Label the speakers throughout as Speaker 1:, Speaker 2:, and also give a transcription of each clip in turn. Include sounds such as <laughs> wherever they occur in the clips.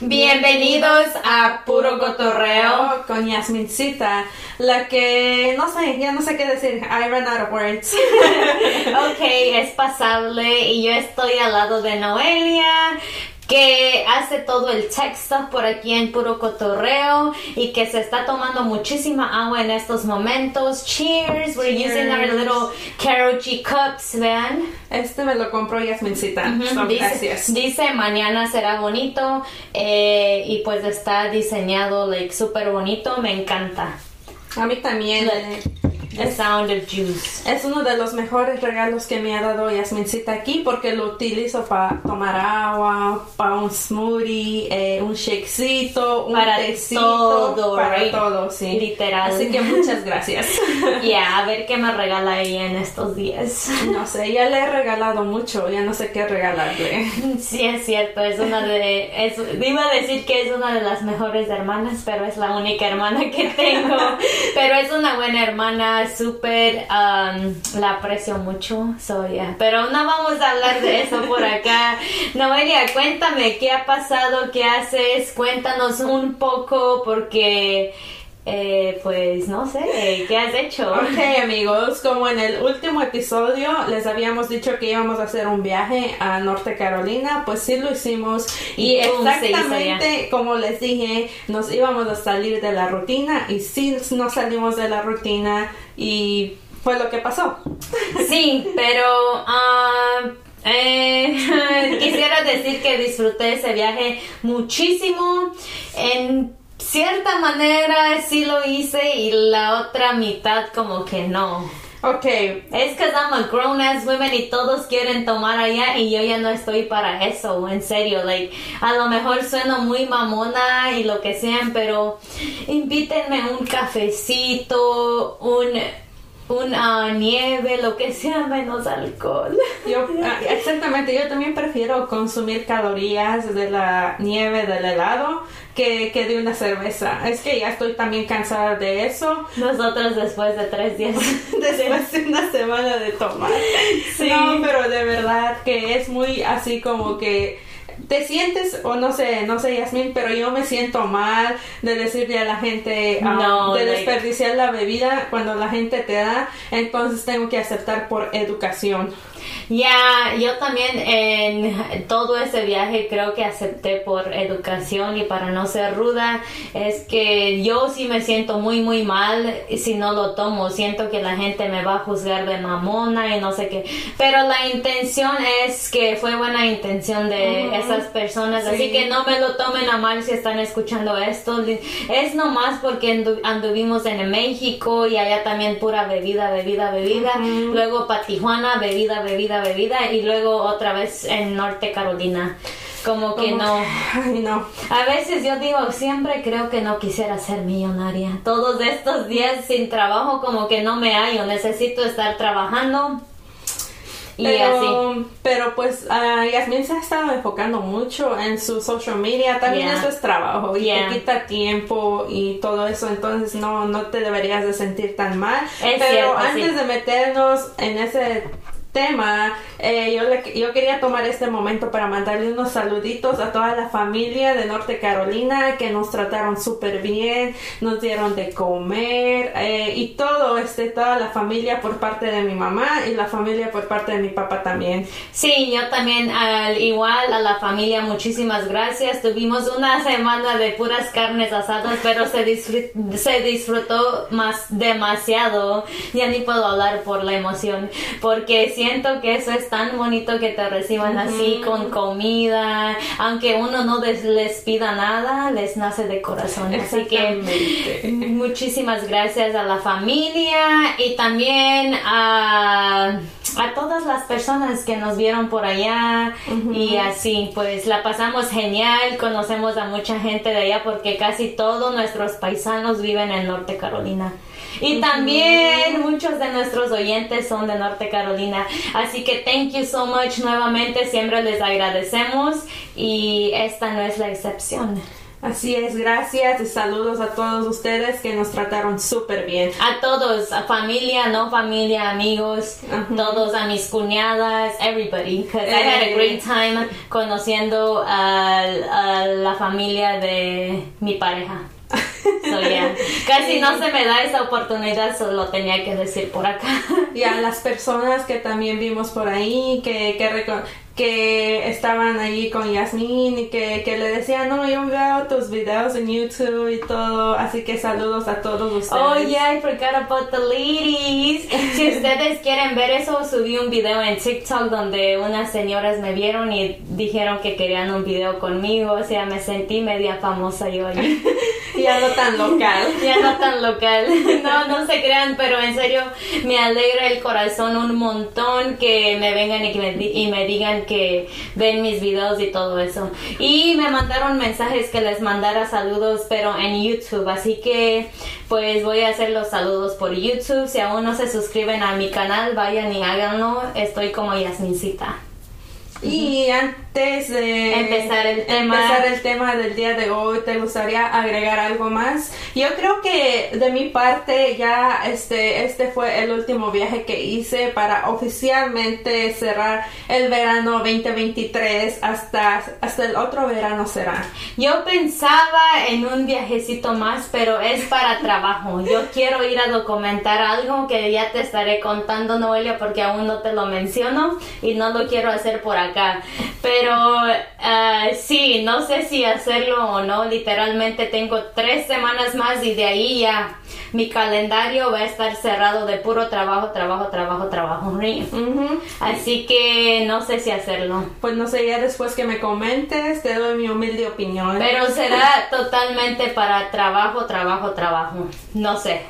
Speaker 1: Bienvenidos a Puro Cotorreo.
Speaker 2: con Yasmincita, la que no sé, ya no sé qué decir. I ran out of words. <laughs>
Speaker 1: Ok, es pasable y yo estoy al lado de Noelia que hace todo el tech stuff por aquí en puro cotorreo y que se está tomando muchísima agua en estos momentos. Cheers, we're using our little G cups, vean.
Speaker 2: Este me lo compró Yasmincita. So,
Speaker 1: Dice,
Speaker 2: gracias.
Speaker 1: dice mañana será bonito eh, y pues está diseñado like súper bonito, me encanta.
Speaker 2: A mí también.
Speaker 1: The sound of juice.
Speaker 2: Es uno de los mejores regalos que me ha dado Yasmincita aquí porque lo utilizo para tomar agua, para un smoothie, eh, un shakecito, un
Speaker 1: Para
Speaker 2: tecito,
Speaker 1: todo,
Speaker 2: para
Speaker 1: right?
Speaker 2: todo, sí.
Speaker 1: Literal.
Speaker 2: Así que muchas gracias. <laughs>
Speaker 1: Ya, a ver qué me regala ella en estos días.
Speaker 2: no sé, ya le he regalado mucho, ya no sé qué regalarle.
Speaker 1: Sí, es cierto, es una de... Es, iba a decir que es una de las mejores hermanas, pero es la única hermana que tengo. <laughs> Pero es una buena hermana, súper... um, la aprecio mucho, so yeah. Pero no vamos a hablar de eso por acá. <laughs> Noelia, cuéntame, ¿qué ha pasado? ¿Qué haces? Cuéntanos un poco porque... eh, pues no sé, ¿qué has hecho?
Speaker 2: Ok amigos, como en el último episodio les habíamos dicho que íbamos a hacer un viaje a Norte Carolina, pues sí lo hicimos y,
Speaker 1: Y
Speaker 2: exactamente como les dije, nos íbamos a salir de la rutina y sí nos salimos de la rutina y fue lo que pasó. <laughs>
Speaker 1: Sí, pero ah, eh, <laughs> quisiera decir que disfruté ese viaje muchísimo. En cierta manera sí lo hice y la otra mitad como que no.
Speaker 2: Ok,
Speaker 1: Es que I'm a grown ass woman y todos quieren tomar allá y yo ya no estoy para eso, en serio, like, a lo mejor sueno muy mamona y lo que sean, pero invítenme un cafecito, un, una nieve, lo que sea menos alcohol.
Speaker 2: yo <laughs> ah, exactamente, yo también prefiero consumir calorías de la nieve del helado que, que de una cerveza. Es que ya estoy también cansada de eso.
Speaker 1: Nosotros después de tres días. <laughs>
Speaker 2: después de una semana de tomar.
Speaker 1: Sí.
Speaker 2: No, pero de verdad que es muy así como que te sientes o no sé, no sé Yasmin, pero yo me siento mal de decirle a la gente ah,
Speaker 1: No,
Speaker 2: de
Speaker 1: like-
Speaker 2: desperdiciar la bebida cuando la gente te da, entonces tengo que aceptar por educación.
Speaker 1: Ya, yo también en todo ese viaje creo que acepté por educación y para no ser ruda, es que yo sí me siento muy muy mal si no lo tomo, siento que la gente me va a juzgar de mamona y no sé qué, pero la intención es que fue buena intención de esas personas, así
Speaker 2: Sí.
Speaker 1: que no me lo tomen a mal si están escuchando esto, es nomás porque andu- anduvimos en México y allá también pura bebida, bebida, bebida, luego para Tijuana, bebida, bebida, bebida y luego otra vez en Norte Carolina. Como que
Speaker 2: Como
Speaker 1: no.
Speaker 2: No.
Speaker 1: A veces yo digo, siempre creo que no quisiera ser millonaria. Todos estos días sin trabajo como que no me hallo, necesito estar trabajando. Y así.
Speaker 2: Pero, pero pues ah, Yasmin se ha estado enfocando mucho en su social media, también
Speaker 1: Yeah.
Speaker 2: eso es trabajo y
Speaker 1: Yeah.
Speaker 2: te quita tiempo y todo eso, entonces no, no te deberías de sentir tan mal.
Speaker 1: Es
Speaker 2: pero
Speaker 1: cierto,
Speaker 2: antes
Speaker 1: sí.
Speaker 2: de meternos en ese tema, eh, yo, le- yo quería tomar este momento para mandarle unos saluditos a toda la familia de Norte Carolina que nos trataron súper bien, nos dieron de comer eh, y todo, este, toda la familia por parte de mi mamá y la familia por parte de mi papá también.
Speaker 1: Sí, yo también, al igual a la familia, muchísimas gracias. Tuvimos una semana de puras carnes asadas, pero se, disfrut- se disfrutó más demasiado. Ya ni puedo hablar por la emoción, porque siento que eso es tan bonito que te reciban así con comida, aunque uno no des- les pida nada, les nace de corazón. Así que. Muchísimas gracias a la familia y también a, a todas las personas que nos vieron por allá y así, pues la pasamos genial, conocemos a mucha gente de allá porque casi todos nuestros paisanos viven en Norte Carolina. Y también muchos de nuestros oyentes son de Norte Carolina. Así que thank you so much nuevamente. Siempre les agradecemos y esta no es la excepción.
Speaker 2: Así es, gracias y saludos a todos ustedes que nos trataron súper bien.
Speaker 1: A todos, a familia, no familia, amigos, todos, a mis cuñadas, everybody. Because I had a
Speaker 2: Eh.
Speaker 1: great time conociendo a, a la familia de mi pareja. So, yeah. Casi no se me da esa oportunidad, solo tenía que decir por acá.
Speaker 2: Y a las personas que también vimos por ahí, que, que, que estaban allí con Yasmin y que, que le decían, no, yo veo tus videos en YouTube y todo, así que saludos a todos ustedes.
Speaker 1: Oh yeah, I forgot about the ladies. <laughs> Si ustedes quieren ver eso, subí un video en TikTok donde unas señoras me vieron y dijeron que querían un video conmigo. O sea, me sentí media famosa yo. <laughs>
Speaker 2: Ya no tan local. <laughs>
Speaker 1: ya no tan local. No, no se crean, pero en serio me alegra el corazón un montón que me vengan y, que me, y me digan que ven mis videos y todo eso. Y me mandaron mensajes que les mandara saludos, pero en YouTube. Así que pues voy a hacer los saludos por YouTube. Si aún no se suscriben a mi canal, vayan y háganlo. Estoy como Yasmincita.
Speaker 2: Y antes de
Speaker 1: Empezar el tema.
Speaker 2: empezar el tema del día de hoy, ¿te gustaría agregar algo más? Yo creo que de mi parte ya este, este fue el último viaje que hice para oficialmente cerrar el verano 2023 hasta, hasta el otro verano será.
Speaker 1: Yo pensaba en un viajecito más, pero es para trabajo. Yo quiero ir a documentar algo que ya te estaré contando, Noelia, porque aún no te lo menciono y no lo quiero hacer por acá. Pero ah, sí, no sé si hacerlo o no. Literalmente tengo tres semanas más y de ahí ya mi calendario va a estar cerrado de puro trabajo, trabajo, trabajo, trabajo. Así que no sé si hacerlo.
Speaker 2: Pues no sé, ya después que me comentes, te doy mi humilde opinión.
Speaker 1: Pero será totalmente para trabajo, trabajo, trabajo. No sé.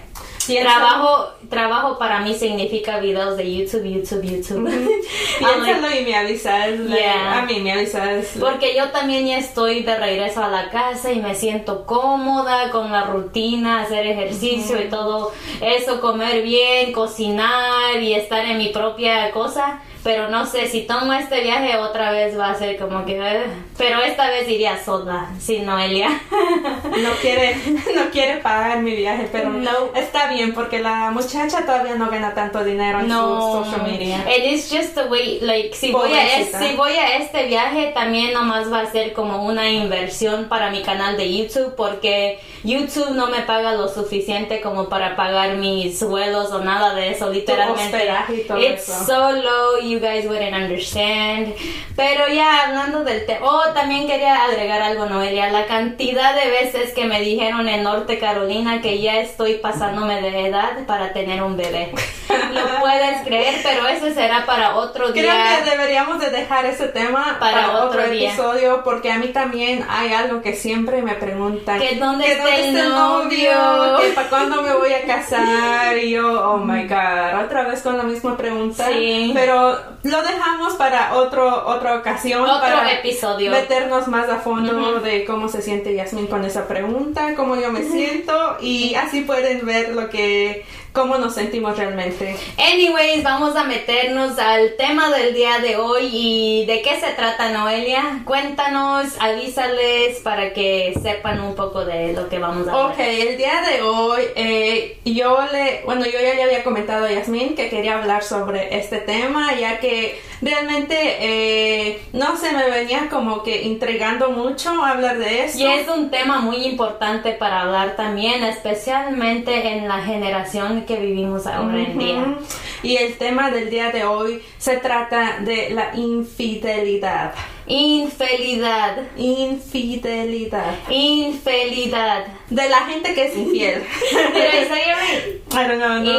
Speaker 1: Trabajo, trabajo para mí significa videos de YouTube, YouTube, YouTube. Like, <laughs>
Speaker 2: Piénsalo y me avisas. like,
Speaker 1: Yeah.
Speaker 2: A mí me avisas.
Speaker 1: porque yo también ya estoy de regreso a la casa y me siento cómoda con la rutina, hacer ejercicio y todo eso, comer bien, cocinar y estar en mi propia cosa. Pero no sé, si tomo este viaje otra vez va a ser como que... eh, pero esta vez iría sola, sin Noelia.
Speaker 2: no quiere <laughs> no quiere pagar mi viaje pero
Speaker 1: No.
Speaker 2: está bien porque la muchacha todavía no gana tanto dinero en
Speaker 1: No,
Speaker 2: su social media
Speaker 1: it is just the way, like, si voy, a es- si voy a este viaje también nomás va a ser como una inversión para mi canal de YouTube porque YouTube no me paga lo suficiente como para pagar mis vuelos o nada de eso, literalmente.
Speaker 2: hospedaje y todo
Speaker 1: It's
Speaker 2: eso.
Speaker 1: so low, you guys wouldn't understand. Pero ya hablando del tema, oh, también quería agregar algo, Noelia, la cantidad de veces que me dijeron en Norte Carolina que ya estoy pasándome de edad para tener un bebé. <laughs> Lo puedes creer, pero ese será para otro
Speaker 2: Creo
Speaker 1: día.
Speaker 2: que deberíamos de dejar ese tema
Speaker 1: Para
Speaker 2: para,
Speaker 1: otro
Speaker 2: otro,
Speaker 1: día.
Speaker 2: episodio porque a mí también hay algo que siempre me preguntan
Speaker 1: Que dónde
Speaker 2: que
Speaker 1: está el novio?
Speaker 2: que para cuándo me voy a casar y yo oh my god otra vez con la misma pregunta
Speaker 1: Sí.
Speaker 2: pero lo dejamos para otro otra ocasión
Speaker 1: Otro
Speaker 2: para
Speaker 1: episodio.
Speaker 2: meternos más a fondo de cómo se siente Yasmin con esa pregunta cómo yo me siento y así pueden ver lo que cómo nos sentimos realmente
Speaker 1: Anyways, vamos a meternos al tema del día de hoy y de qué se trata Noelia. Cuéntanos, avísales para que sepan un poco de lo que vamos a hablar.
Speaker 2: Ok, el día de hoy eh, yo le, bueno, yo ya le había comentado a Yasmin que quería hablar sobre este tema, ya que realmente eh, no se me venía como que intrigando mucho hablar de esto.
Speaker 1: Y es un tema muy importante para hablar también, especialmente en la generación que vivimos ahora en día.
Speaker 2: Y el tema del día de hoy se trata de la infidelidad.
Speaker 1: Infelidad.
Speaker 2: Infidelidad.
Speaker 1: Infelidad.
Speaker 2: De la gente que es infiel.
Speaker 1: Did I say it right?
Speaker 2: I don't know, no.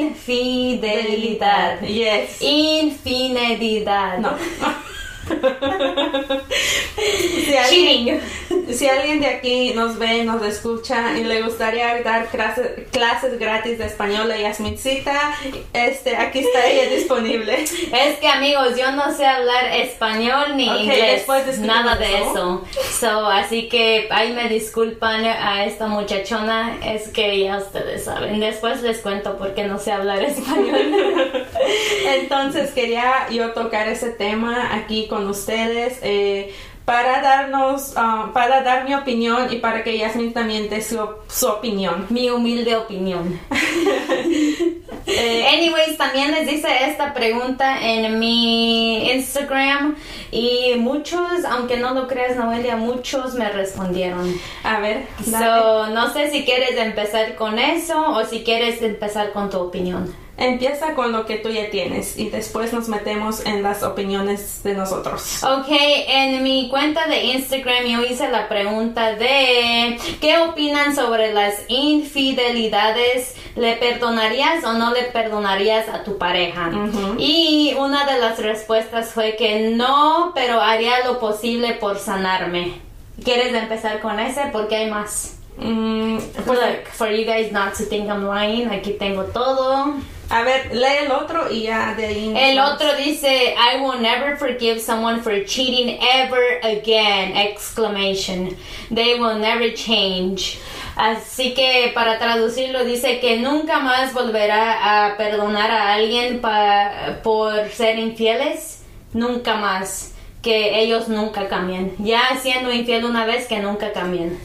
Speaker 1: Infidelidad.
Speaker 2: Yes.
Speaker 1: Infinidad.
Speaker 2: No. <laughs> si, alguien, si alguien de aquí nos ve, nos escucha y le gustaría dar clases, clases gratis de español a Yasmincita, este, aquí está ella <laughs> disponible.
Speaker 1: Es que amigos, yo no sé hablar español ni inglés, nada de
Speaker 2: eso.
Speaker 1: eso. So, así que ahí me disculpan a esta muchachona, es que ya ustedes saben. Después les cuento por qué no sé hablar español. <laughs>
Speaker 2: Entonces quería yo tocar ese tema aquí con ustedes. eh, para darnos, ah, para dar mi opinión y para que Yasmin también dé su, su opinión.
Speaker 1: Mi humilde opinión. <laughs> Eh, anyways, también les hice esta pregunta en mi Instagram y muchos, aunque no lo creas, Noelia, muchos me respondieron.
Speaker 2: A ver.
Speaker 1: So, no sé si quieres empezar con eso o si quieres empezar con tu opinión.
Speaker 2: Empieza con lo que tú ya tienes y después nos metemos en las opiniones de nosotros.
Speaker 1: Ok, en mi cuenta de Instagram yo hice la pregunta de ¿qué opinan sobre las infidelidades? ¿Le perdonarías o no le perdonarías a tu pareja? Y una de las respuestas fue que no, pero haría lo posible por sanarme. ¿Quieres empezar con ese? Porque hay más.
Speaker 2: Mm,
Speaker 1: Pues, like, for you guys not to think I'm lying, aquí tengo todo.
Speaker 2: A ver, lee el otro y ya de ahí.
Speaker 1: El
Speaker 2: vamos.
Speaker 1: otro dice, I will never forgive someone for cheating ever again! Exclamation. They will never change. Así que para traducirlo dice que nunca más volverá a perdonar a alguien pa- por ser infieles. Nunca más. Que ellos nunca cambien. Ya siendo infiel una vez, que nunca cambien.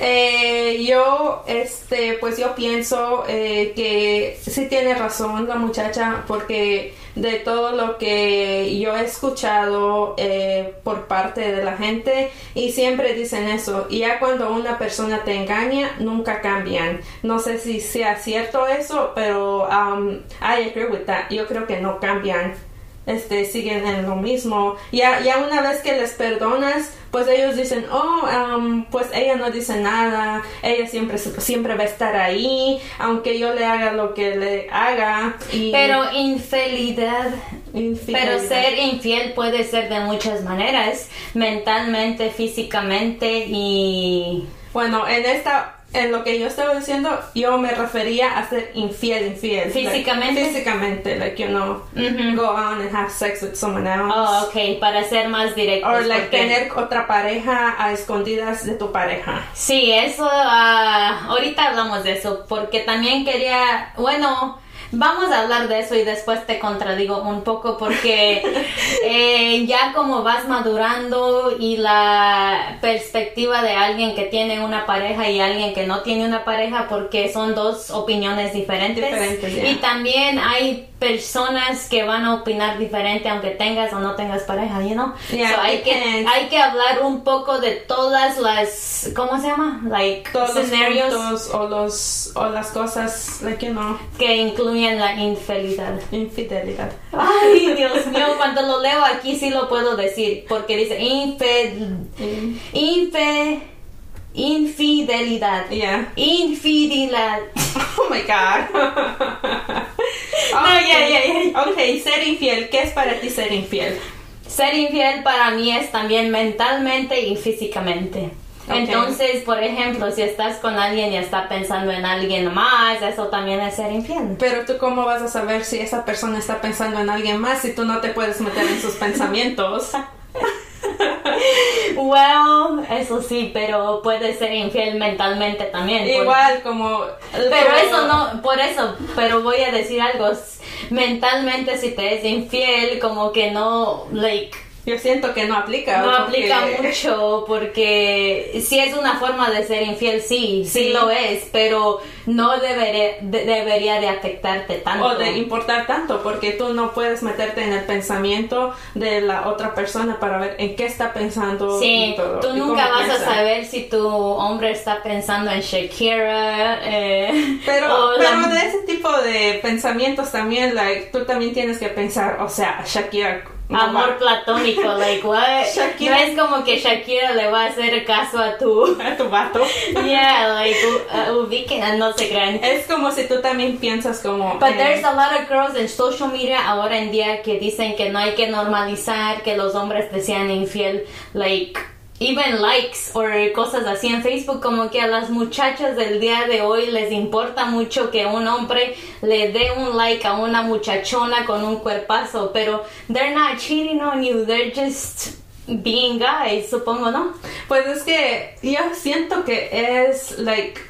Speaker 2: Eh, yo, este, pues yo pienso eh, que sí tiene razón la muchacha porque de todo lo que yo he escuchado eh, por parte de la gente y siempre dicen eso y ya cuando una persona te engaña nunca cambian. No sé si sea cierto eso pero um, I agree with that. Yo creo que no cambian este, siguen en lo mismo. Ya, ya una vez que les perdonas, pues ellos dicen, oh, um, pues ella no dice nada, ella siempre, siempre va a estar ahí, aunque yo le haga lo que le haga. Y
Speaker 1: Pero infidelidad Pero ser infiel puede ser de muchas maneras, mentalmente, físicamente y...
Speaker 2: Bueno, en esta, en lo que yo estaba diciendo, yo me refería a ser infiel, infiel.
Speaker 1: Físicamente.
Speaker 2: Like, físicamente, like, you know, go on and have sex with someone else.
Speaker 1: Oh, ok, para ser más directos.
Speaker 2: Or like
Speaker 1: porque-
Speaker 2: tener otra pareja a escondidas de tu pareja.
Speaker 1: Sí, eso, ah, ahorita hablamos de eso, porque también quería, bueno, vamos a hablar de eso y después te contradigo un poco porque <laughs> eh, ya como vas madurando y la perspectiva de alguien que tiene una pareja y alguien que no tiene una pareja, porque son dos opiniones diferentes.
Speaker 2: Diferentes, ya.
Speaker 1: Y también hay personas que van a opinar diferente aunque tengas o no tengas pareja, you know?
Speaker 2: Yeah,
Speaker 1: So hay que hay que hablar un poco de todas las ¿cómo se llama? like
Speaker 2: todos los o los o las cosas like you know
Speaker 1: que incluyen la infidelidad.
Speaker 2: infidelidad
Speaker 1: Ay, Dios mío, cuando lo leo aquí sí lo puedo decir porque dice infed infe infidelidad.
Speaker 2: yeah
Speaker 1: Infidelidad.
Speaker 2: oh my god
Speaker 1: No, ya, ya, ya.
Speaker 2: okay ser infiel qué es para ti ser infiel
Speaker 1: Ser infiel para mí es también mentalmente y físicamente. Entonces, por ejemplo, si estás con alguien y está pensando en alguien más, eso también es ser infiel.
Speaker 2: pero tú cómo vas a saber si esa persona está pensando en alguien más si tú no te puedes meter en sus pensamientos <laughs>
Speaker 1: Well, eso sí, pero puede ser infiel mentalmente también. por-
Speaker 2: igual como
Speaker 1: Pero eso no, por eso, pero voy a decir algo. Mentalmente, si te es infiel, como que no, like,
Speaker 2: yo siento que no aplica
Speaker 1: no
Speaker 2: porque-
Speaker 1: aplica mucho porque si es una forma de ser infiel, sí, sí,
Speaker 2: Sí.
Speaker 1: lo es, pero no debería de, debería de afectarte tanto.
Speaker 2: o de importar tanto porque tú no puedes meterte en el pensamiento de la otra persona para ver en qué está pensando
Speaker 1: Sí,
Speaker 2: y todo,
Speaker 1: tú
Speaker 2: y
Speaker 1: nunca vas
Speaker 2: piensa.
Speaker 1: a saber si tu hombre está pensando en Shakira. eh,
Speaker 2: Pero, pero
Speaker 1: la-
Speaker 2: de ese tipo de pensamientos también, like, tú también tienes que pensar, o sea, Shakira. No
Speaker 1: Amor
Speaker 2: va
Speaker 1: platónico, like what? <laughs>
Speaker 2: Shakira-
Speaker 1: No es como que Shakira le va a hacer caso a tu. <laughs>
Speaker 2: a tu vato. <laughs>
Speaker 1: Yeah, like uh, ubiquen, no se crean.
Speaker 2: Es como si tú también piensas como.
Speaker 1: But
Speaker 2: eh,
Speaker 1: there's a lot of girls in social media ahora en día que dicen que no hay que normalizar que los hombres te sean infiel, like even likes or cosas así en Facebook, como que a las muchachas del día de hoy les importa mucho que un hombre le dé un like a una muchachona con un cuerpazo, pero they're not cheating on you, they're just being guys, supongo, ¿no?
Speaker 2: Pues es que yo siento que es, like.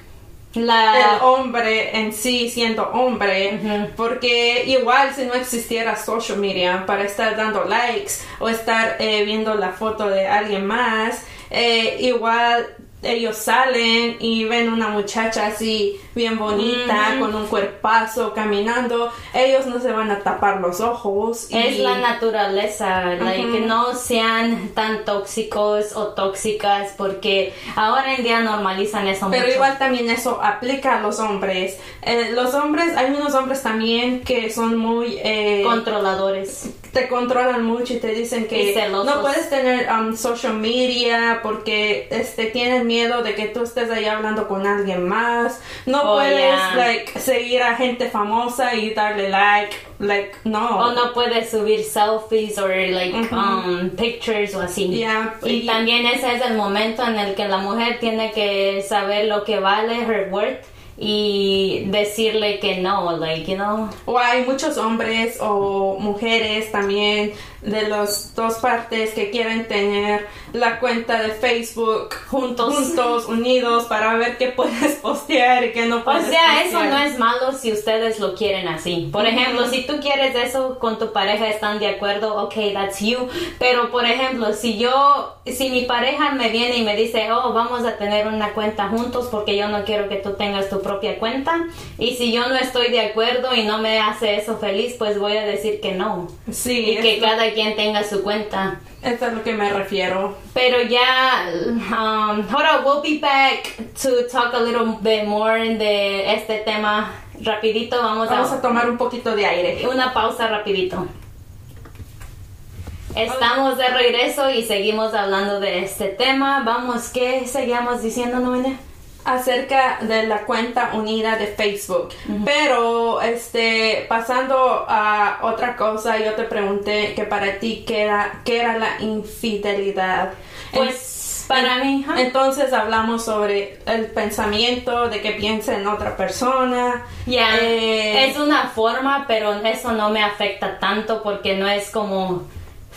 Speaker 1: La-
Speaker 2: el hombre en sí siendo hombre, porque igual si no existiera social media para estar dando likes o estar eh, viendo la foto de alguien más, eh, igual ellos salen y ven una muchacha así bien bonita con un cuerpazo caminando, ellos no se van a tapar los ojos.
Speaker 1: Es
Speaker 2: y-
Speaker 1: la naturaleza, like, que no sean tan tóxicos o tóxicas porque ahora en día normalizan eso
Speaker 2: Pero
Speaker 1: mucho.
Speaker 2: igual también eso aplica a los hombres. Eh, los hombres, hay unos hombres también que son muy... eh,
Speaker 1: controladores.
Speaker 2: Te controlan mucho y te dicen que no puedes tener um, social media porque este tienen miedo de que tú estés ahí hablando con alguien más. No
Speaker 1: Oh,
Speaker 2: puedes
Speaker 1: yeah.
Speaker 2: like seguir a gente famosa y darle like, like no.
Speaker 1: O no puedes subir selfies o like um, pictures o así.
Speaker 2: Yeah,
Speaker 1: y,
Speaker 2: y-
Speaker 1: también ese es el momento en el que la mujer tiene que saber lo que vale her worth y decirle que no, like, you know.
Speaker 2: O hay muchos hombres o mujeres también de las dos partes que quieren tener la cuenta de Facebook
Speaker 1: Juntos.
Speaker 2: juntos, unidos para ver qué puedes <laughs> postear y qué no
Speaker 1: O
Speaker 2: puedes
Speaker 1: sea, eso
Speaker 2: postear.
Speaker 1: no es malo si ustedes lo quieren así. Por ejemplo, si tú quieres eso con tu pareja, están de acuerdo, ok, that's you. Pero, por ejemplo, si yo, si mi pareja me viene y me dice, oh, vamos a tener una cuenta juntos porque yo no quiero que tú tengas tu propia cuenta. Y si yo no estoy de acuerdo y no me hace eso feliz, pues voy a decir que no.
Speaker 2: Sí,
Speaker 1: Y que
Speaker 2: lo-
Speaker 1: cada quien tenga su cuenta.
Speaker 2: eso es a lo que me refiero.
Speaker 1: Pero ya, um, hold on, we'll be back to talk a little bit more de este tema. Rapidito, vamos,
Speaker 2: Vamos
Speaker 1: a,
Speaker 2: a tomar un poquito de aire.
Speaker 1: una pausa rapidito. Estamos de regreso y seguimos hablando de este tema. Vamos, ¿qué seguíamos diciendo, Noelia?
Speaker 2: Acerca de la cuenta unida de Facebook. Pero, este, pasando a otra cosa, yo te pregunté que para ti, ¿qué era, qué era la infidelidad?
Speaker 1: Pues, para mí.
Speaker 2: Entonces hablamos sobre el pensamiento de que piensa en otra persona.
Speaker 1: Ya,
Speaker 2: Eh,
Speaker 1: es una forma, pero eso no me afecta tanto porque no es como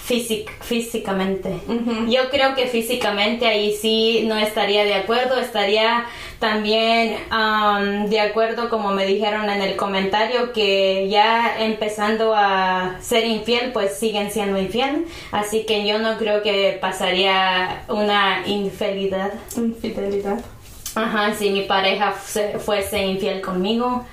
Speaker 1: físic- físicamente. Yo creo que físicamente ahí sí no estaría de acuerdo, estaría también am, de acuerdo como me dijeron en el comentario que ya empezando a ser infiel pues siguen siendo infiel, así que yo no creo que pasaría una infidelidad.
Speaker 2: Infidelidad.
Speaker 1: Ajá, si mi pareja fuese infiel conmigo.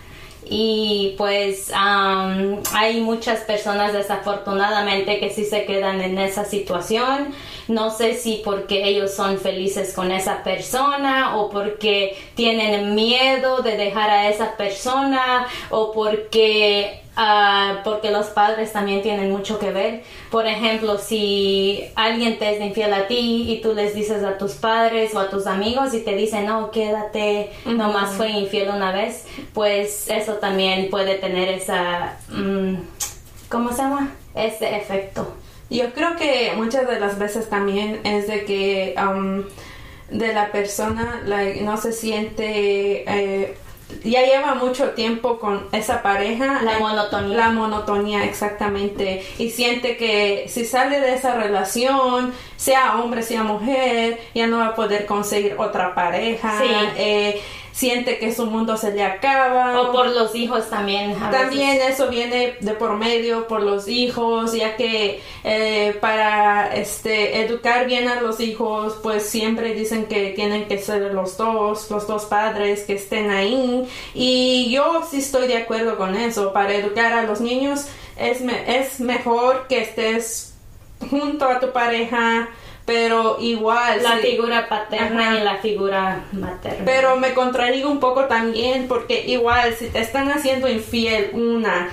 Speaker 1: Y pues am, hay muchas personas desafortunadamente que sí se quedan en esa situación. No sé si porque ellos son felices con esa persona o porque tienen miedo de dejar a esa persona o porque Ah, porque los padres también tienen mucho que ver. Por ejemplo, si alguien te es infiel a ti y tú les dices a tus padres o a tus amigos y te dicen, no, quédate, nomás fue infiel una vez, pues eso también puede tener esa, mm, ¿cómo se llama? Ese efecto.
Speaker 2: Yo creo que muchas de las veces también es de que um, de la persona like, no se siente eh, ya lleva mucho tiempo con esa pareja
Speaker 1: La monotonía.
Speaker 2: la monotonía exactamente y siente que si sale de esa relación sea hombre sea mujer ya no va a poder conseguir otra pareja
Speaker 1: Sí.
Speaker 2: eh, siente que su mundo se le acaba
Speaker 1: O por los hijos también.
Speaker 2: también
Speaker 1: veces.
Speaker 2: eso viene de por medio por los hijos, ya que eh, para este educar bien a los hijos, pues siempre dicen que tienen que ser los dos, los dos padres que estén ahí. Y yo sí estoy de acuerdo con eso. Para educar a los niños es, me- es mejor que estés junto a tu pareja, pero igual.
Speaker 1: La
Speaker 2: sí.
Speaker 1: figura paterna
Speaker 2: Ajá.
Speaker 1: y la figura materna.
Speaker 2: Pero me contradigo un poco también porque igual si te están haciendo infiel una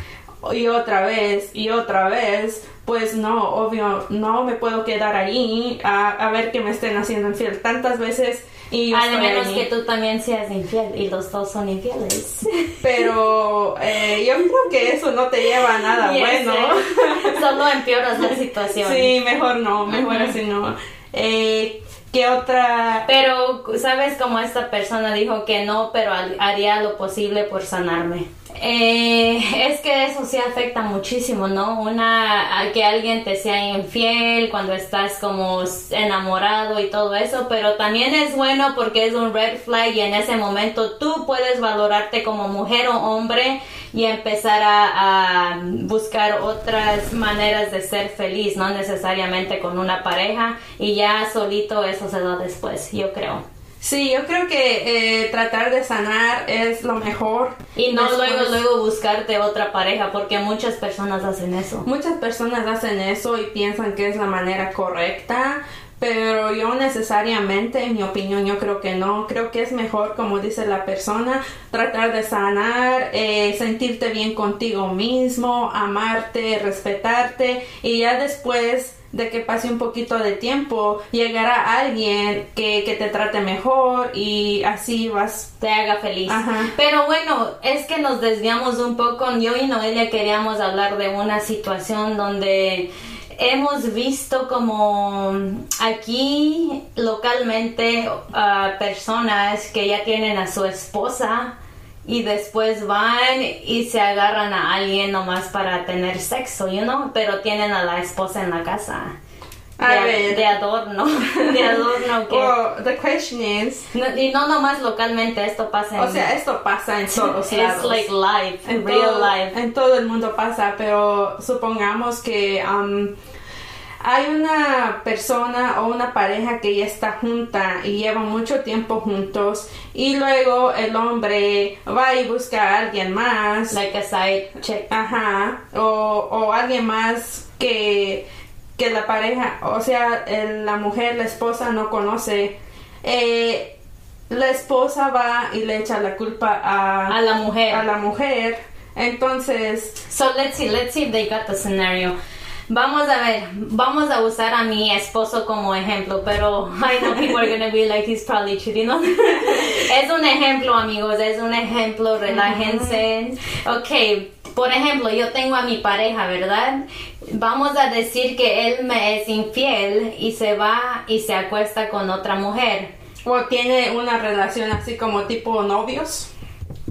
Speaker 2: y otra vez y otra vez, pues no, obvio, no me puedo quedar ahí a, a ver que me estén haciendo infiel tantas veces y yo
Speaker 1: a
Speaker 2: estoy
Speaker 1: menos que tú también seas infiel y los dos son infieles. <laughs>
Speaker 2: Pero eh, yo creo que eso no te lleva a nada bueno. <laughs>
Speaker 1: Solo empeoras la situación.
Speaker 2: sí, mejor no, mejor así no. Eh, ¿Qué otra?
Speaker 1: Pero, ¿sabes cómo esta persona dijo que no, pero ha- haría lo posible por sanarme? Eh, es que eso sí afecta muchísimo, ¿no? Una, que alguien te sea infiel cuando estás como enamorado y todo eso, pero también es bueno porque es un red flag y en ese momento tú puedes valorarte como mujer o hombre y empezar a, a buscar otras maneras de ser feliz, no necesariamente con una pareja y ya solito eso se da después, yo creo.
Speaker 2: Sí, yo creo que eh, tratar de sanar es lo mejor.
Speaker 1: Y no luego, luego buscarte otra pareja, porque muchas personas hacen eso.
Speaker 2: Muchas personas hacen eso y piensan que es la manera correcta, pero yo necesariamente, en mi opinión, yo creo que no. Creo que es mejor, como dice la persona, tratar de sanar, eh, sentirte bien contigo mismo, amarte, respetarte y ya después de que pase un poquito de tiempo, llegará alguien que, que te trate mejor y así vas.
Speaker 1: Te haga feliz. Pero bueno, es que nos desviamos un poco. Yo y Noelia queríamos hablar de una situación donde hemos visto como aquí localmente uh, personas que ya tienen a su esposa y después van y se agarran a alguien nomás para tener sexo, you know, pero tienen a la esposa en la casa. De, de, adorno, <laughs> de adorno <laughs> que...
Speaker 2: Well, the question is...
Speaker 1: y no nomás localmente, esto pasa
Speaker 2: en... O sea, esto pasa en <laughs> todos
Speaker 1: lados. like live, en real life.
Speaker 2: En todo el mundo pasa, pero supongamos que... Um, hay una persona o una pareja que ya está junta y lleva mucho tiempo juntos y luego el hombre va y busca a alguien más.
Speaker 1: Like a side chick.
Speaker 2: Ajá. O, o alguien más que, que la pareja, o sea, la mujer, la esposa no conoce. Eh, la esposa va y le echa la culpa a,
Speaker 1: a la mujer.
Speaker 2: A la mujer. Entonces.
Speaker 1: So let's see, let's see if they got the scenario. Vamos a ver, vamos a usar a mi esposo como ejemplo, pero I know people are gonna be like he's probably cheating on. <laughs> es un ejemplo, amigos, es un ejemplo, relájense. Ok, por ejemplo, yo tengo a mi pareja, ¿verdad? Vamos a decir que él me es infiel y se va y se acuesta con otra mujer.
Speaker 2: O tiene una relación así como tipo novios.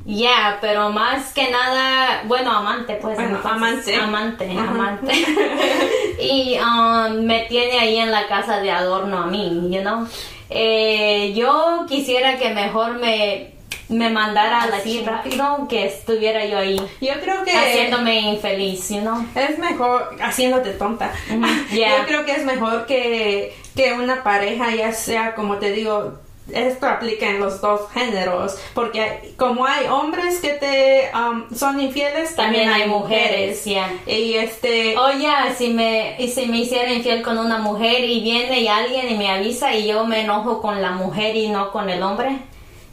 Speaker 1: Ya, pero más que nada, bueno, amante, pues.
Speaker 2: amante.
Speaker 1: Amante, amante. <laughs> y um, me tiene ahí en la casa de adorno a mí, you know. Eh, yo quisiera que mejor me, me mandara así rápido que estuviera yo ahí.
Speaker 2: Yo creo que.
Speaker 1: Haciéndome infeliz, you know.
Speaker 2: Es mejor, haciéndote tonta. <laughs> Yo creo que es mejor que, que una pareja, ya sea, como te digo, esto aplica en los dos géneros, porque como hay hombres que te um, son infieles,
Speaker 1: también, hay mujeres, ya.
Speaker 2: Y este,
Speaker 1: oh ya, si me y si me hiciera infiel con una mujer y viene y alguien y me avisa y yo me enojo con la mujer y no con el hombre,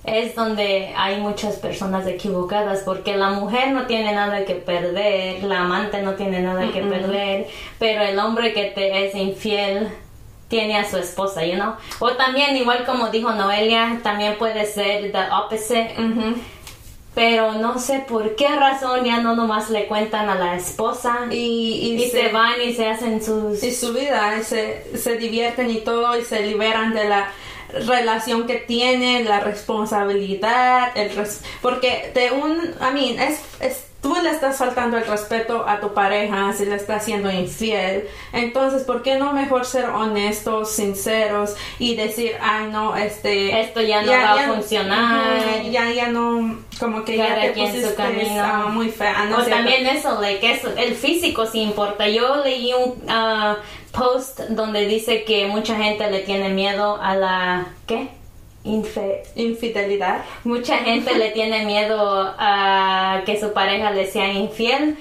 Speaker 1: es donde hay muchas personas equivocadas, porque la mujer no tiene nada que perder, la amante no tiene nada que perder, pero el hombre que te es infiel tiene a su esposa, you know. O también, igual como dijo Noelia, también puede ser the opposite. Pero no sé por qué razón ya no nomás le cuentan a la esposa y, y, se, van y se hacen sus...
Speaker 2: Y su vida, se, se divierten y todo y se liberan de la relación que tienen, la responsabilidad, el porque de un, I mean, es, es tú le estás faltando el respeto a tu pareja si le estás siendo infiel. Entonces, ¿por qué no mejor ser honestos, sinceros y decir, ay, no, este...
Speaker 1: Esto ya no va a funcionar.
Speaker 2: ya, ya no, como que ya te pusiste camino. muy fea.
Speaker 1: o también eso, like, eso, el físico sí importa. Yo leí un uh, post donde dice que mucha gente le tiene miedo a la... ¿Qué?
Speaker 2: Infidelidad.
Speaker 1: Mucha gente le tiene miedo a que su pareja le sea infiel,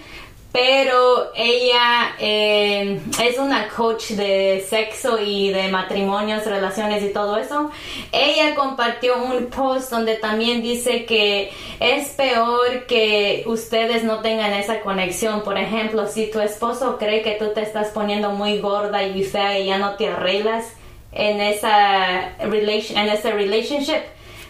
Speaker 1: pero ella eh, es una coach de sexo y de matrimonios, relaciones y todo eso. Ella compartió un post donde también dice que es peor que ustedes no tengan esa conexión. Por ejemplo, si tu esposo cree que tú te estás poniendo muy gorda y fea y ya no te arreglas, en esa relation, en ese relationship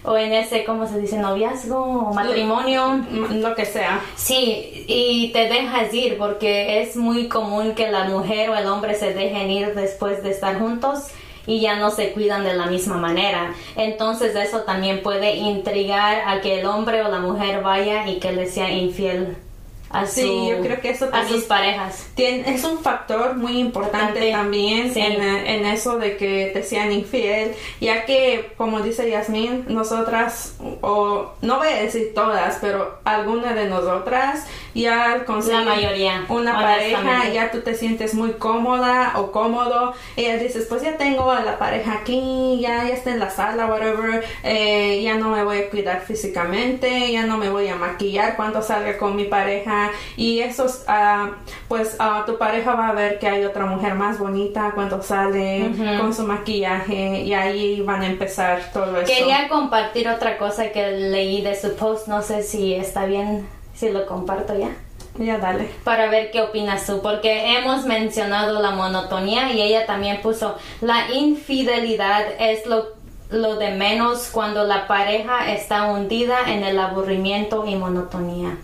Speaker 1: o en ese, ¿cómo se dice? Noviazgo o matrimonio.
Speaker 2: Lo que sea.
Speaker 1: Sí, y te dejas ir porque es muy común que la mujer o el hombre se dejen ir después de estar juntos y ya no se cuidan de la misma manera. Entonces eso también puede intrigar a que el hombre o la mujer vaya y que le sea infiel a,
Speaker 2: sí, yo creo que eso
Speaker 1: a sus parejas.
Speaker 2: Tiene, es un factor muy importante también en, en, eso de que te sean infiel, ya que, como dice Yasmin, nosotras, o no voy a decir todas, pero alguna de nosotras, ya al conseguir
Speaker 1: la mayoría,
Speaker 2: una pareja, ya tú te sientes muy cómoda o cómodo, y dices, pues ya tengo a la pareja aquí, ya, ya está en la sala, whatever, eh, ya no me voy a cuidar físicamente, ya no me voy a maquillar cuando salga con mi pareja y eso uh, pues uh, tu pareja va a ver que hay otra mujer más bonita cuando sale con su maquillaje y ahí van a empezar todo eso.
Speaker 1: Quería compartir otra cosa que leí de su post, no sé si está bien si lo comparto ya.
Speaker 2: Ya dale.
Speaker 1: Para ver qué opinas tú, porque hemos mencionado la monotonía y ella también puso la infidelidad es lo lo de menos cuando la pareja está hundida en el aburrimiento y monotonía.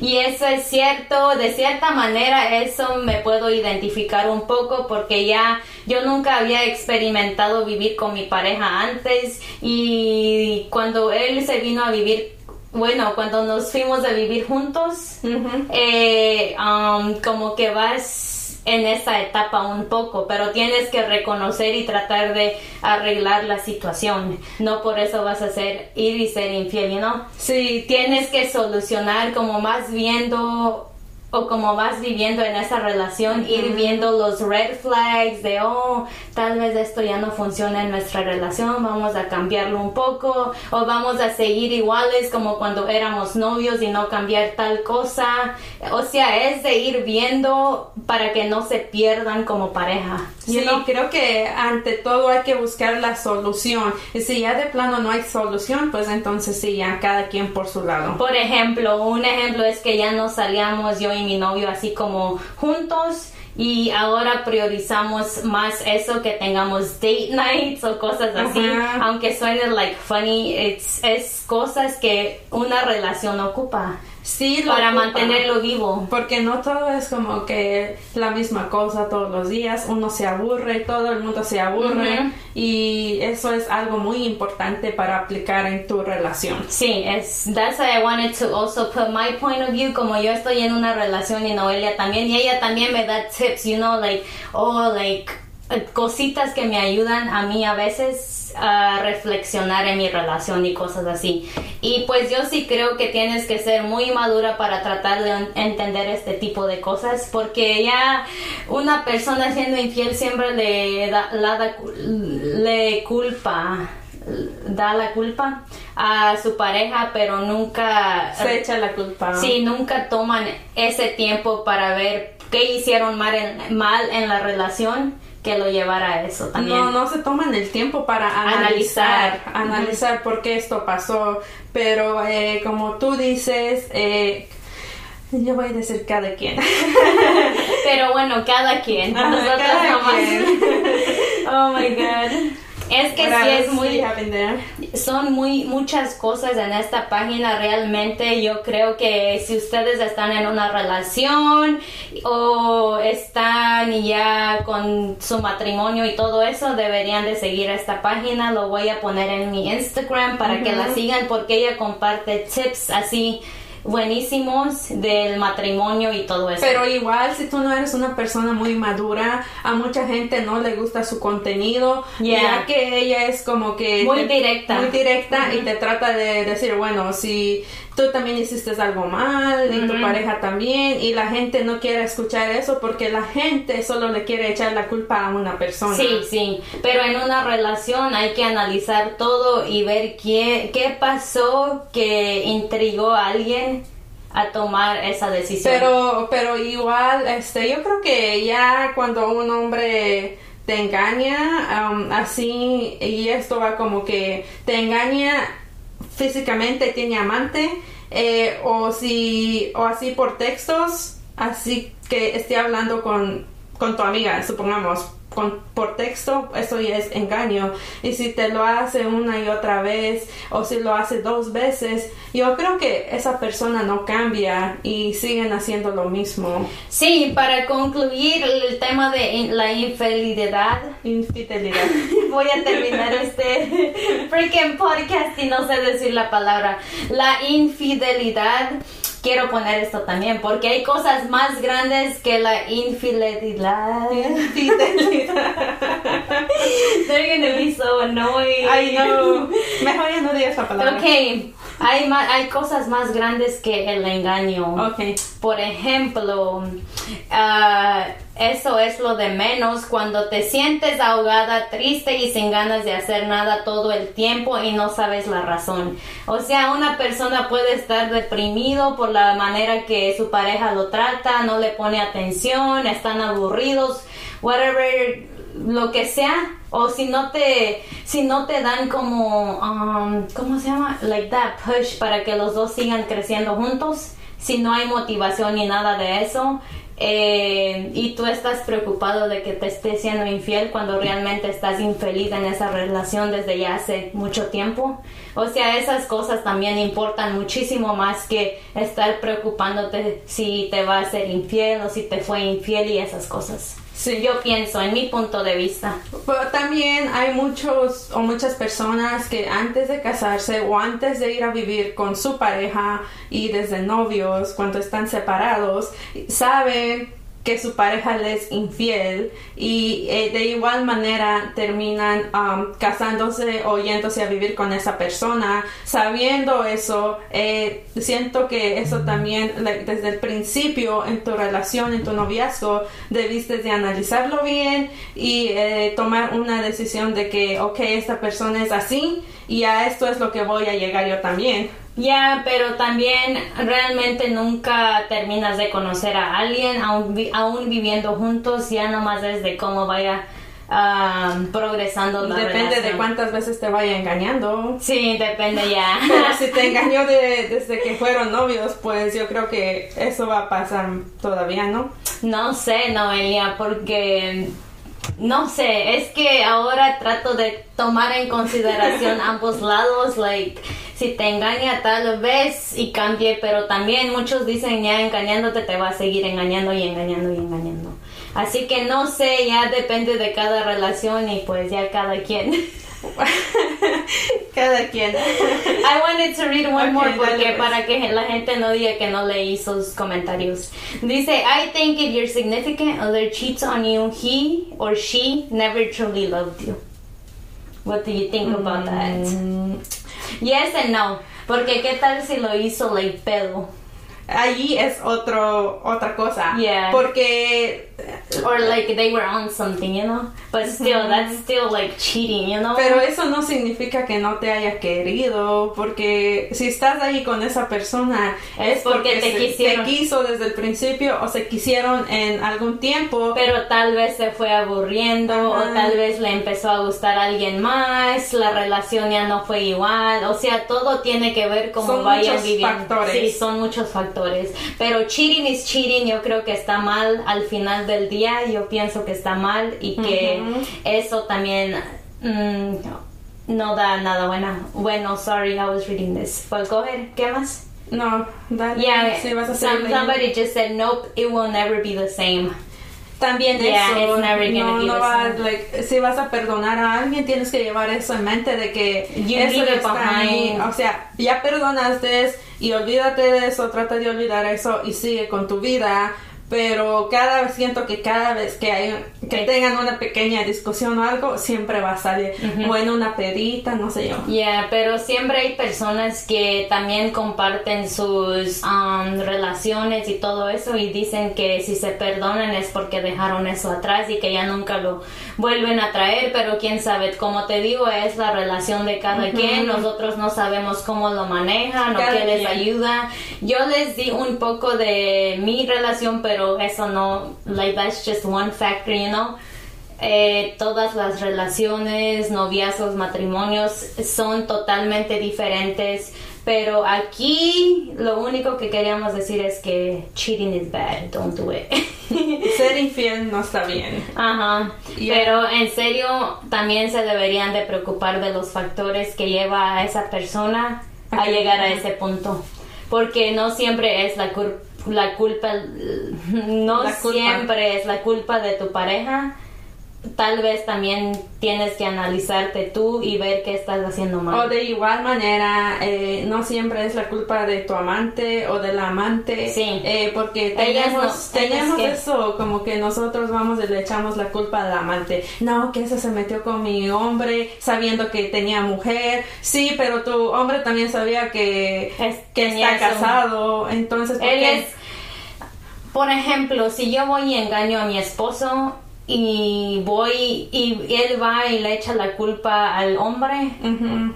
Speaker 1: Y eso es cierto, de cierta manera eso me puedo identificar un poco porque ya yo nunca había experimentado vivir con mi pareja antes y cuando él se vino a vivir bueno, cuando nos fuimos a vivir juntos, eh, um, como que vas en esa etapa un poco, pero tienes que reconocer y tratar de arreglar la situación. No por eso vas a ser ir y ser infiel, ¿no?
Speaker 2: Sí.
Speaker 1: Tienes que solucionar como más viendo o como vas viviendo en esa relación, ir viendo los red flags de, oh, tal vez esto ya no funciona en nuestra relación, vamos a cambiarlo un poco, o vamos a seguir iguales como cuando éramos novios y no cambiar tal cosa. O sea, es de ir viendo para que no se pierdan como pareja.
Speaker 2: Sí, creo que ante todo hay que buscar la solución. Y si ya de plano no hay solución, pues entonces sí, ya cada quien por su lado.
Speaker 1: Por ejemplo, un ejemplo es que ya no salíamos yo y mi novio así como juntos y ahora priorizamos más eso que tengamos date <laughs> nights o cosas así. Aunque suene like funny es cosas que una relación ocupa
Speaker 2: Sí,
Speaker 1: para mantenerlo vivo.
Speaker 2: Porque no todo es como que la misma cosa todos los días, uno se aburre, todo el mundo se aburre y eso es algo muy importante para aplicar en tu relación.
Speaker 1: Sí, es that's why I wanted to also put my point of view como yo estoy en una relación y Noelia también y ella también me da tips, you know, like oh like cositas que me ayudan a mí a veces a reflexionar en mi relación y cosas así. Y pues yo sí creo que tienes que ser muy madura para tratar de entender este tipo de cosas, porque ya una persona siendo infiel siempre le da, la, le culpa da la culpa a su pareja, pero nunca
Speaker 2: se echa la culpa.
Speaker 1: Sí, nunca toman ese tiempo para ver qué hicieron mal en, mal en la relación que lo llevara a eso también.
Speaker 2: No, no se toman el tiempo para analizar, analizar, por qué esto pasó, pero eh, como tú dices, eh, yo voy a decir cada quien. <laughs>
Speaker 1: pero bueno, cada quien.
Speaker 2: cada Quien. <laughs>
Speaker 1: oh my god. Es que sí es muy son muy muchas cosas en esta página realmente. Yo creo que si ustedes están en una relación o están ya con su matrimonio y todo eso deberían de seguir esta página. Lo voy a poner en mi Instagram para que la sigan porque ella comparte tips así buenísimos del matrimonio y todo eso.
Speaker 2: Pero igual, si tú no eres una persona muy madura, a mucha gente no le gusta su contenido, ya que ella es como que...
Speaker 1: Muy directa.
Speaker 2: Muy directa y te trata de decir, bueno, si tú también hiciste algo mal y tu pareja también y la gente no quiere escuchar eso porque la gente solo le quiere echar la culpa a una persona.
Speaker 1: Sí, sí, pero en una relación hay que analizar todo y ver qué, qué pasó que intrigó a alguien a tomar esa decisión.
Speaker 2: Pero, pero igual, este, yo creo que ya cuando un hombre te engaña um, así y esto va como que te engaña físicamente tiene amante eh, o si o así por textos así que esté hablando con, con tu amiga supongamos con, por texto, eso ya es engaño. Y si te lo hace una y otra vez, o si lo hace dos veces, yo creo que esa persona no cambia y siguen haciendo lo mismo.
Speaker 1: Sí, para concluir el tema de la infidelidad.
Speaker 2: Infidelidad. <laughs>
Speaker 1: Voy a terminar este freaking podcast y no sé decir la palabra. La infidelidad quiero poner esto también, porque hay cosas más grandes que la infidelidad.
Speaker 2: Infidelidad.
Speaker 1: They're gonna be so annoying.
Speaker 2: Ay, no. Mejor ya no digas esa palabra.
Speaker 1: Ok, hay, ma- hay cosas más grandes que el engaño. Por ejemplo, ah, eso es lo de menos cuando te sientes ahogada, triste y sin ganas de hacer nada todo el tiempo y no sabes la razón. O sea, una persona puede estar deprimido por la manera que su pareja lo trata, no le pone atención, están aburridos, whatever, lo que sea. O si no te, si no te dan como, um, ¿cómo se llama? Like that push para que los dos sigan creciendo juntos. Si no hay motivación ni nada de eso, eh, y tú estás preocupado de que te esté siendo infiel cuando realmente estás infeliz en esa relación desde ya hace mucho tiempo. O sea, esas cosas también importan muchísimo más que estar preocupándote si te va a ser infiel o si te fue infiel y esas cosas.
Speaker 2: Sí.
Speaker 1: Yo pienso, en mi punto de vista.
Speaker 2: Pero también hay muchos o muchas personas que antes de casarse o antes de ir a vivir con su pareja y desde novios, cuando están separados, saben que su pareja les es infiel y eh, de igual manera terminan um, casándose o yéndose a vivir con esa persona. Sabiendo eso, eh, siento que eso también desde el principio en tu relación, en tu noviazgo, debiste de analizarlo bien y eh, tomar una decisión de que, ok, esta persona es así y a esto es lo que voy a llegar yo también.
Speaker 1: Ya, pero también realmente nunca terminas de conocer a alguien, aún, aún viviendo juntos, ya nomás es de cómo vaya ah, progresando la
Speaker 2: Depende de cuántas veces te vaya engañando.
Speaker 1: Sí, depende ya. <laughs>
Speaker 2: Pero si te <laughs> engañó de- desde que fueron novios, pues yo creo que eso va a pasar todavía, ¿no?
Speaker 1: No sé, Noelia, porque no sé, es que ahora trato de tomar en consideración <laughs> ambos lados, like si te engaña tal vez y cambie, pero también muchos dicen ya engañándote te va a seguir engañando y engañando y engañando. Así que no sé, ya depende de cada relación y pues ya cada quien. <laughs> <laughs>
Speaker 2: Cada quien.
Speaker 1: I wanted to read one
Speaker 2: Ok,
Speaker 1: more porque
Speaker 2: pues.
Speaker 1: para que la gente no diga que no leí sus comentarios. Dice, I think if your significant other cheats on you, he or she never truly loved you. What do you think about that?
Speaker 2: Mm,
Speaker 1: Yes and no. Porque qué tal si lo hizo like pedo?
Speaker 2: Allí es otro, otra cosa.
Speaker 1: Yeah.
Speaker 2: Porque
Speaker 1: Or like they were on something, you know? But still, that's still like cheating, you know?
Speaker 2: Pero eso no significa que no te haya querido, porque si estás ahí con esa persona
Speaker 1: Es porque te
Speaker 2: se-
Speaker 1: quisieron.
Speaker 2: se quiso desde el principio o se quisieron en algún tiempo.
Speaker 1: Pero tal vez se fue aburriendo
Speaker 2: Ajá.
Speaker 1: o tal vez le empezó a gustar a alguien más, la relación ya no fue igual, o sea, todo tiene que ver cómo
Speaker 2: Son
Speaker 1: vayan
Speaker 2: muchos
Speaker 1: viviendo.
Speaker 2: factores.
Speaker 1: Sí, son muchos factores. Pero cheating is cheating, yo creo que está mal al final del día, yo pienso que está mal y que
Speaker 2: Ujú.
Speaker 1: eso también mm, no da nada bueno. Bueno, sorry, I was reading this. Pues go ahead, ¿qué más?
Speaker 2: No, dale.
Speaker 1: Yeah,
Speaker 2: sí, vas a
Speaker 1: some- somebody just said, nope, it will never be the same.
Speaker 2: También
Speaker 1: Yeah,
Speaker 2: eso,
Speaker 1: it's never gonna
Speaker 2: no,
Speaker 1: be
Speaker 2: no
Speaker 1: the
Speaker 2: va-
Speaker 1: same.
Speaker 2: like, si vas a perdonar a alguien, tienes que llevar eso en mente de que
Speaker 1: You
Speaker 2: eso
Speaker 1: leave it
Speaker 2: está ahí.
Speaker 1: behind.
Speaker 2: o sea, ya perdonaste y olvídate de eso, trata de olvidar eso y sigue con tu vida. Pero cada vez siento que cada vez que hay que tengan una pequeña discusión o algo, siempre va a salir
Speaker 1: Ujú.
Speaker 2: bueno una pedita, no sé yo.
Speaker 1: Yeah, pero siempre hay personas que también comparten sus um, relaciones y todo eso y dicen que si se perdonan es porque dejaron eso atrás y que ya nunca lo vuelven a traer, pero quién sabe, como te digo, es la relación de cada quien, nosotros no sabemos cómo lo manejan o
Speaker 2: Cada
Speaker 1: qué les
Speaker 2: quien.
Speaker 1: ayuda. Yo les di un poco de mi relación, pero eso no, like that's just one factor, you know. Eh, todas las relaciones, noviazgos, matrimonios son totalmente diferentes. Pero aquí lo único que queríamos decir es que cheating is bad, don't do it. <laughs>
Speaker 2: Ser infiel no está bien.
Speaker 1: Ajá. Pero en serio, también se deberían de preocupar de los factores que lleva a esa persona a llegar a ese punto. Porque no siempre es la, la culpa, no siempre es la culpa de tu pareja tal vez también tienes que analizarte tú y ver qué estás haciendo mal.
Speaker 2: O de igual manera, eh, no siempre es la culpa de tu amante o del amante.
Speaker 1: Sí.
Speaker 2: Eh, porque tenemos, tenemos eso, como que nosotros vamos y le echamos la culpa al amante. No, que ese se metió con mi hombre sabiendo que tenía mujer. Sí, pero tu hombre también sabía que, que está casado. Entonces,
Speaker 1: ¿por Él es, por ejemplo, si yo voy y engaño a mi esposo, y voy y él va y le echa la culpa al hombre,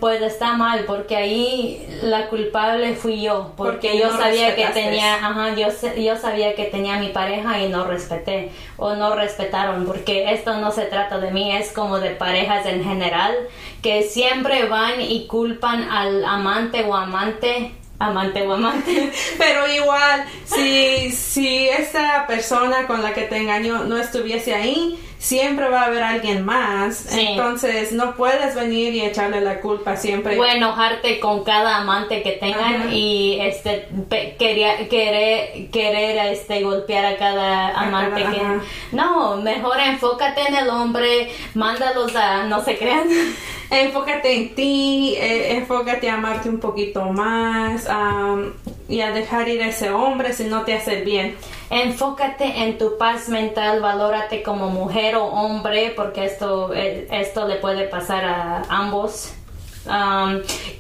Speaker 1: pues está mal porque ahí la culpable fui yo, porque, yo sabía que tenía, ajá, yo, yo sabía que tenía mi pareja y no respeté o no respetaron, porque esto no se trata de mí, es como de parejas en general que siempre van y culpan al amante o amante amante o amante. <laughs>
Speaker 2: Pero igual, si, si esa persona con la que te engañó no estuviese ahí, siempre va a haber alguien más. Entonces no puedes venir y echarle la culpa siempre.
Speaker 1: O enojarte con cada amante que tengan y este querer, querer, querer este golpear a cada amante que no, mejor enfócate en el hombre, mándalos a no se crean.
Speaker 2: enfócate en ti, eh, enfócate a amarte un poquito más y a dejar ir a ese hombre si no te hace bien.
Speaker 1: Enfócate en tu paz mental, valórate como mujer o hombre, porque esto, eh, esto le puede pasar a ambos.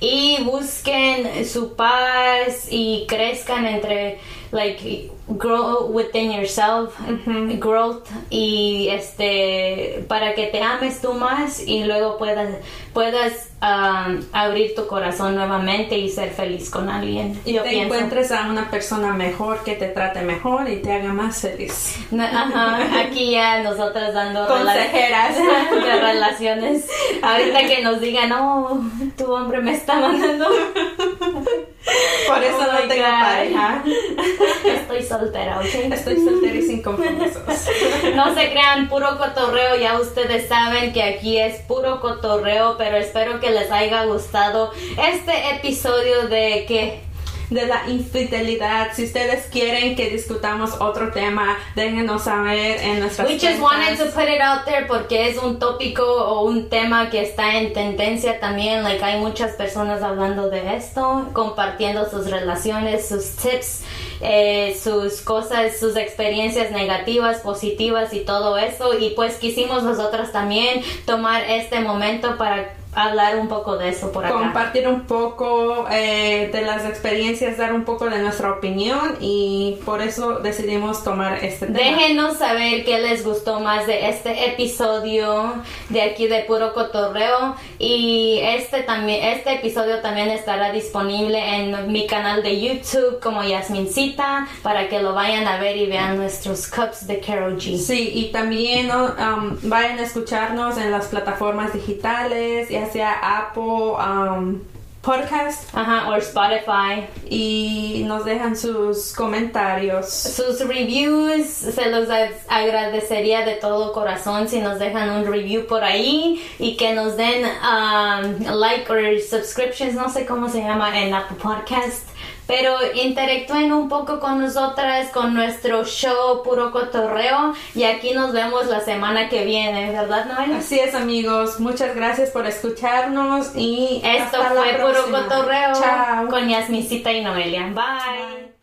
Speaker 1: y busquen su paz y crezcan entre like grow within yourself growth y este para que te ames tú más y luego puedas puedas um, abrir tu corazón nuevamente y ser feliz con alguien
Speaker 2: y te encuentres a una persona mejor que te trate mejor y te haga más feliz.
Speaker 1: Aquí ya nosotras dando
Speaker 2: consejeras. <laughs>
Speaker 1: de relaciones. Ahorita que nos digan no tu hombre me está mandando
Speaker 2: por eso oh no tengo pareja.
Speaker 1: Estoy soltera ¿ok?
Speaker 2: estoy soltera y sin compromisos.
Speaker 1: No se crean puro cotorreo ya ustedes saben que aquí es puro cotorreo pero espero que les haya gustado este episodio de que
Speaker 2: de la infidelidad. Si ustedes quieren que discutamos otro tema, déjenos saber en nuestras
Speaker 1: We just wanted to put it out there porque es un tópico o un tema que está en tendencia también. Like hay muchas personas hablando de esto, compartiendo sus relaciones, sus tips, eh, sus cosas, sus experiencias negativas, positivas y todo eso. Y pues quisimos nosotras también tomar este momento para hablar un poco de eso por acá.
Speaker 2: Compartir un poco eh, de las experiencias, dar un poco de nuestra opinión y por eso decidimos tomar este tema.
Speaker 1: Déjenos saber qué les gustó más de este episodio de aquí de Puro Cotorreo y este también este episodio también estará disponible en mi canal de YouTube como Yasmincita para que lo vayan a ver y vean nuestros cups de Carol G.
Speaker 2: Sí, y también um, vayan a escucharnos en las plataformas digitales y sea Apple um, Podcast.
Speaker 1: O Spotify.
Speaker 2: Y nos dejan sus comentarios.
Speaker 1: Sus reviews se los agradecería de todo corazón si nos dejan un review por ahí y que nos den um, like o subscriptions no sé cómo se llama en Apple Podcast pero interactúen un poco con nosotras, con nuestro show Puro Cotorreo y aquí nos vemos la semana que viene, ¿verdad Noelia?
Speaker 2: Así es amigos, muchas gracias por escucharnos y
Speaker 1: esto fue Puro Cotorreo con Yasmicita y Noelia. Bye.